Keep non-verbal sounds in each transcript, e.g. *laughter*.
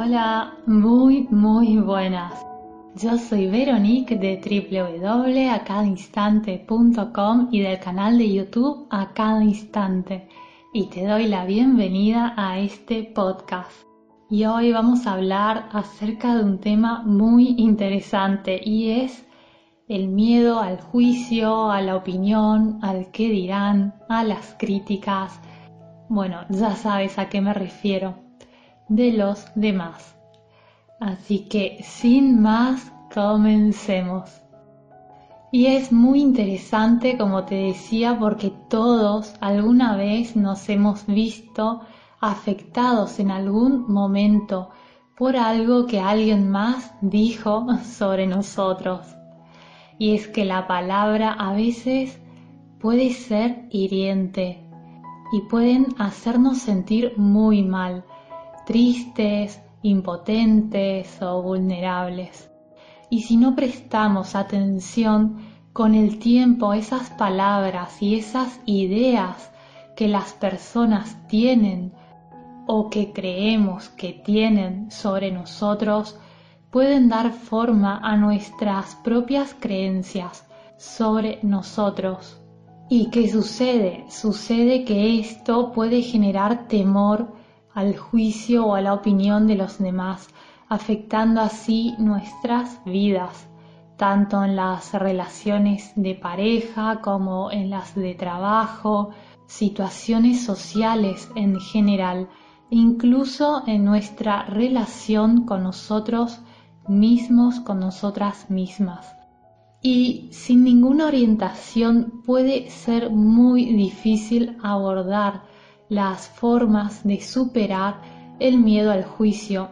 Hola, muy, muy buenas. Yo soy Veronique de www.acadainstante.com y del canal de YouTube A Cada Instante y te doy la bienvenida a este podcast. Y hoy vamos a hablar acerca de un tema muy interesante y es el miedo al juicio, a la opinión, al qué dirán, a las críticas. Bueno, ya sabes a qué me refiero de los demás. Así que sin más, comencemos. Y es muy interesante, como te decía, porque todos alguna vez nos hemos visto afectados en algún momento por algo que alguien más dijo *laughs* sobre nosotros. Y es que la palabra a veces puede ser hiriente y pueden hacernos sentir muy mal tristes, impotentes o vulnerables. Y si no prestamos atención con el tiempo esas palabras y esas ideas que las personas tienen o que creemos que tienen sobre nosotros, pueden dar forma a nuestras propias creencias sobre nosotros. ¿Y qué sucede? Sucede que esto puede generar temor al juicio o a la opinión de los demás, afectando así nuestras vidas, tanto en las relaciones de pareja como en las de trabajo, situaciones sociales en general, incluso en nuestra relación con nosotros mismos, con nosotras mismas. Y sin ninguna orientación puede ser muy difícil abordar las formas de superar el miedo al juicio.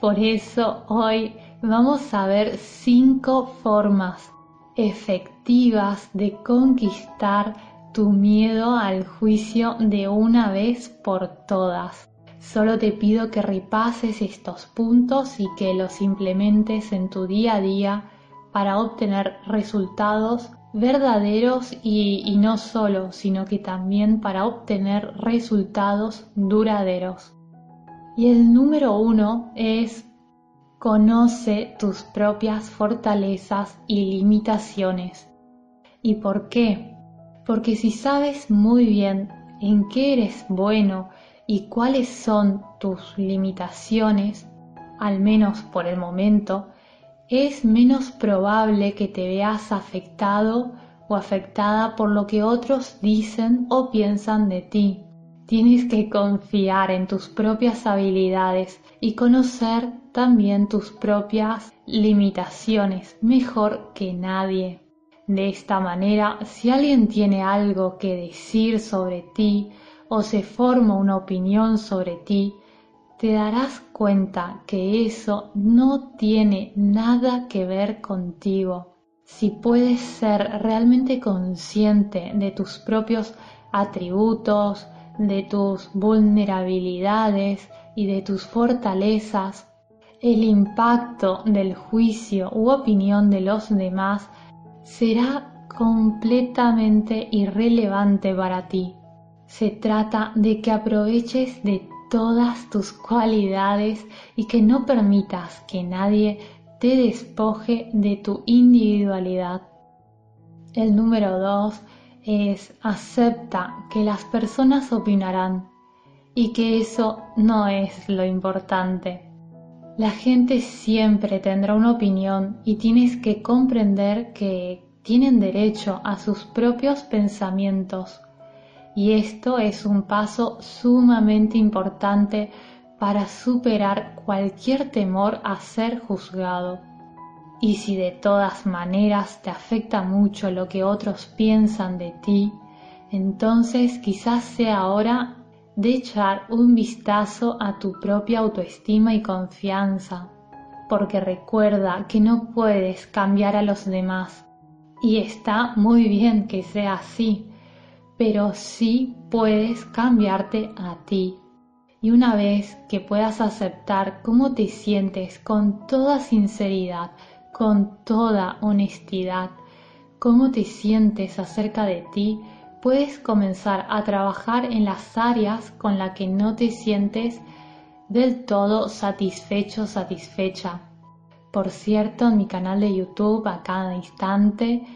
Por eso hoy vamos a ver cinco formas efectivas de conquistar tu miedo al juicio de una vez por todas. Solo te pido que repases estos puntos y que los implementes en tu día a día para obtener resultados verdaderos y, no solo, sino que también para obtener resultados duraderos. Y el número uno es conoce tus propias fortalezas y limitaciones. ¿Y por qué? Porque si sabes muy bien en qué eres bueno y cuáles son tus limitaciones, al menos por el momento, es menos probable que te veas afectado o afectada por lo que otros dicen o piensan de ti. Tienes que confiar en tus propias habilidades y conocer también tus propias limitaciones mejor que nadie. De esta manera, si alguien tiene algo que decir sobre ti o se forma una opinión sobre ti, te darás cuenta que eso no tiene nada que ver contigo. Si puedes ser realmente consciente de tus propios atributos, de tus vulnerabilidades y de tus fortalezas, el impacto del juicio u opinión de los demás será completamente irrelevante para ti. Se trata de que aproveches de todas tus cualidades y que no permitas que nadie te despoje de tu individualidad. El número dos es acepta que las personas opinarán y que eso no es lo importante. La gente siempre tendrá una opinión y tienes que comprender que tienen derecho a sus propios pensamientos y esto es un paso sumamente importante para superar cualquier temor a ser juzgado. Y si de todas maneras te afecta mucho lo que otros piensan de ti, entonces quizás sea hora de echar un vistazo a tu propia autoestima y confianza, porque recuerda que no puedes cambiar a los demás. Y está muy bien que sea así, pero sí puedes cambiarte a ti. Y una vez que puedas aceptar cómo te sientes con toda sinceridad, con toda honestidad, cómo te sientes acerca de ti, puedes comenzar a trabajar en las áreas con las que no te sientes del todo satisfecho, satisfecha. Por cierto, en mi canal de YouTube a cada instante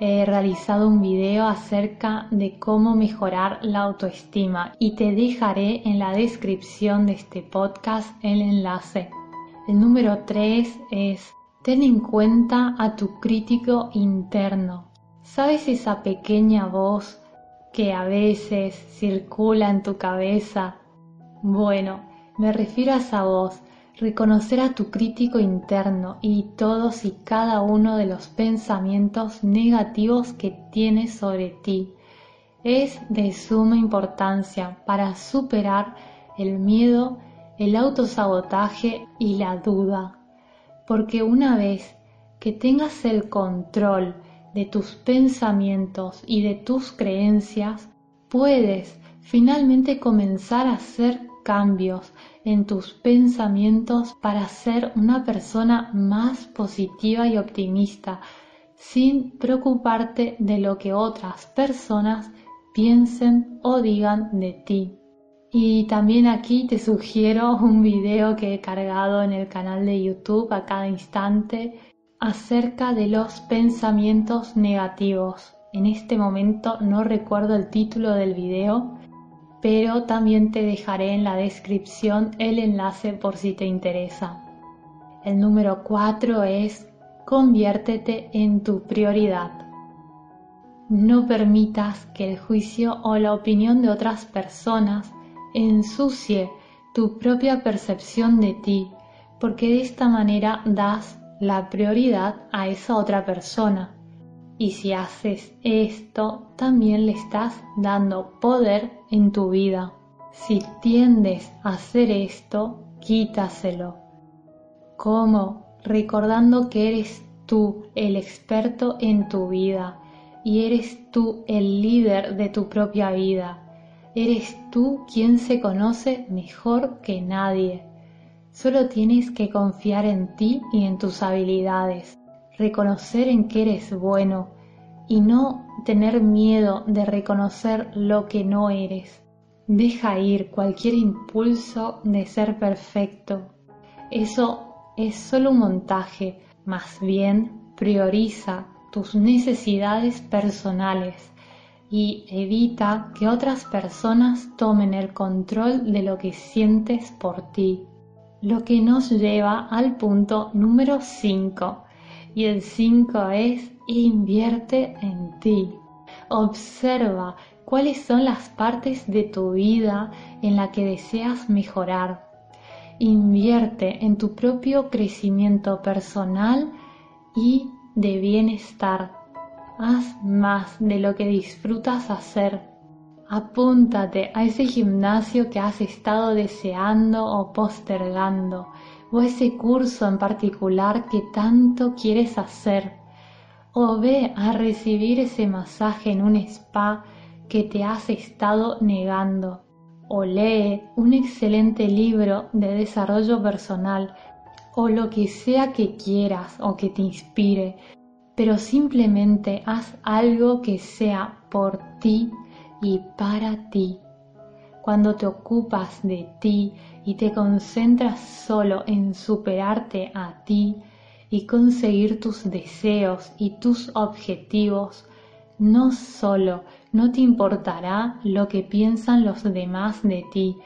he realizado un video acerca de cómo mejorar la autoestima y te dejaré en la descripción de este podcast el enlace. El número 3 es ten en cuenta a tu crítico interno. ¿Sabes esa pequeña voz que a veces circula en tu cabeza? Bueno, me refiero a esa voz reconocer a tu crítico interno y todos y cada uno de los pensamientos negativos que tienes sobre ti. Es de suma importancia para superar el miedo, el autosabotaje y la duda, porque una vez que tengas el control de tus pensamientos y de tus creencias, puedes finalmente comenzar a hacer cambios en tus pensamientos para ser una persona más positiva y optimista, sin preocuparte de lo que otras personas piensen o digan de ti. Y también aquí te sugiero *laughs* un video que he cargado en el canal de YouTube a cada instante acerca de los pensamientos negativos. En este momento no recuerdo el título del video, pero también te dejaré en la descripción el enlace por si te interesa. El número 4 es conviértete en tu prioridad. No permitas que el juicio o la opinión de otras personas ensucie tu propia percepción de ti, porque de esta manera das la prioridad a esa otra persona y si haces esto, también le estás dando poder en tu vida. Si tiendes a hacer esto, quítaselo. ¿Cómo? Recordando que eres tú el experto en tu vida y eres tú el líder de tu propia vida. Eres tú quien se conoce mejor que nadie. Solo tienes que confiar en ti y en tus habilidades reconocer en que eres bueno y no tener miedo de reconocer lo que no eres. Deja ir cualquier impulso de ser perfecto. Eso es solo un montaje, más bien prioriza tus necesidades personales y evita que otras personas tomen el control de lo que sientes por ti. Lo que nos lleva al punto número 5 y el 5 es invierte en ti. Observa cuáles son las partes de tu vida en la que deseas mejorar. Invierte en tu propio crecimiento personal y de bienestar. Haz más de lo que disfrutas hacer. Apúntate a ese gimnasio que has estado deseando o postergando o ese curso en particular que tanto quieres hacer, o ve a recibir ese masaje en un spa que te has estado negando, o lee un excelente libro de desarrollo personal, o lo que sea que quieras o que te inspire, pero simplemente haz algo que sea por ti y para ti. Cuando te ocupas de ti y te concentras solo en superarte a ti y conseguir tus deseos y tus objetivos, no solo no te importará lo que piensan los demás de ti,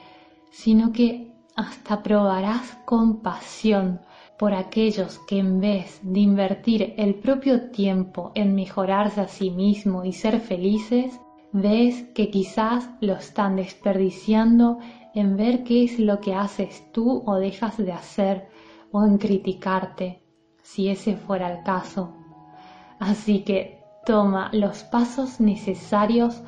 sino que hasta probarás compasión por aquellos que en vez de invertir el propio tiempo en mejorarse a sí mismo y ser felices, ves que quizás lo están desperdiciando en ver qué es lo que haces tú o dejas de hacer o en criticarte, si ese fuera el caso. Así que toma los pasos necesarios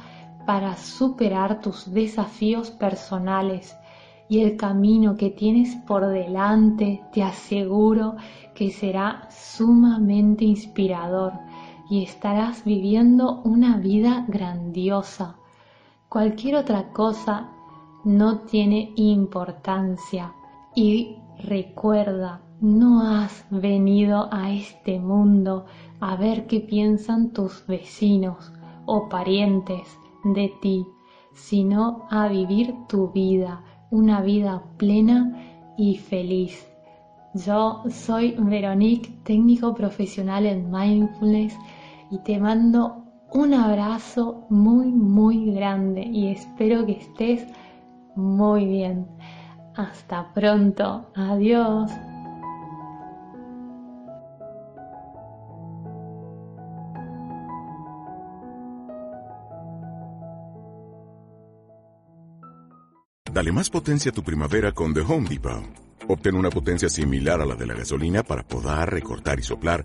para superar tus desafíos personales y el camino que tienes por delante te aseguro que será sumamente inspirador y estarás viviendo una vida grandiosa. Cualquier otra cosa no tiene importancia y recuerda, no has venido a este mundo a ver qué piensan tus vecinos o parientes de ti, sino a vivir tu vida, una vida plena y feliz. Yo soy Veronique, técnico profesional en mindfulness y te mando un abrazo muy muy grande y espero que estés muy bien. Hasta pronto. Adiós. Dale más potencia a tu primavera con The Home Depot. Obtén una potencia similar a la de la gasolina para poder recortar y soplar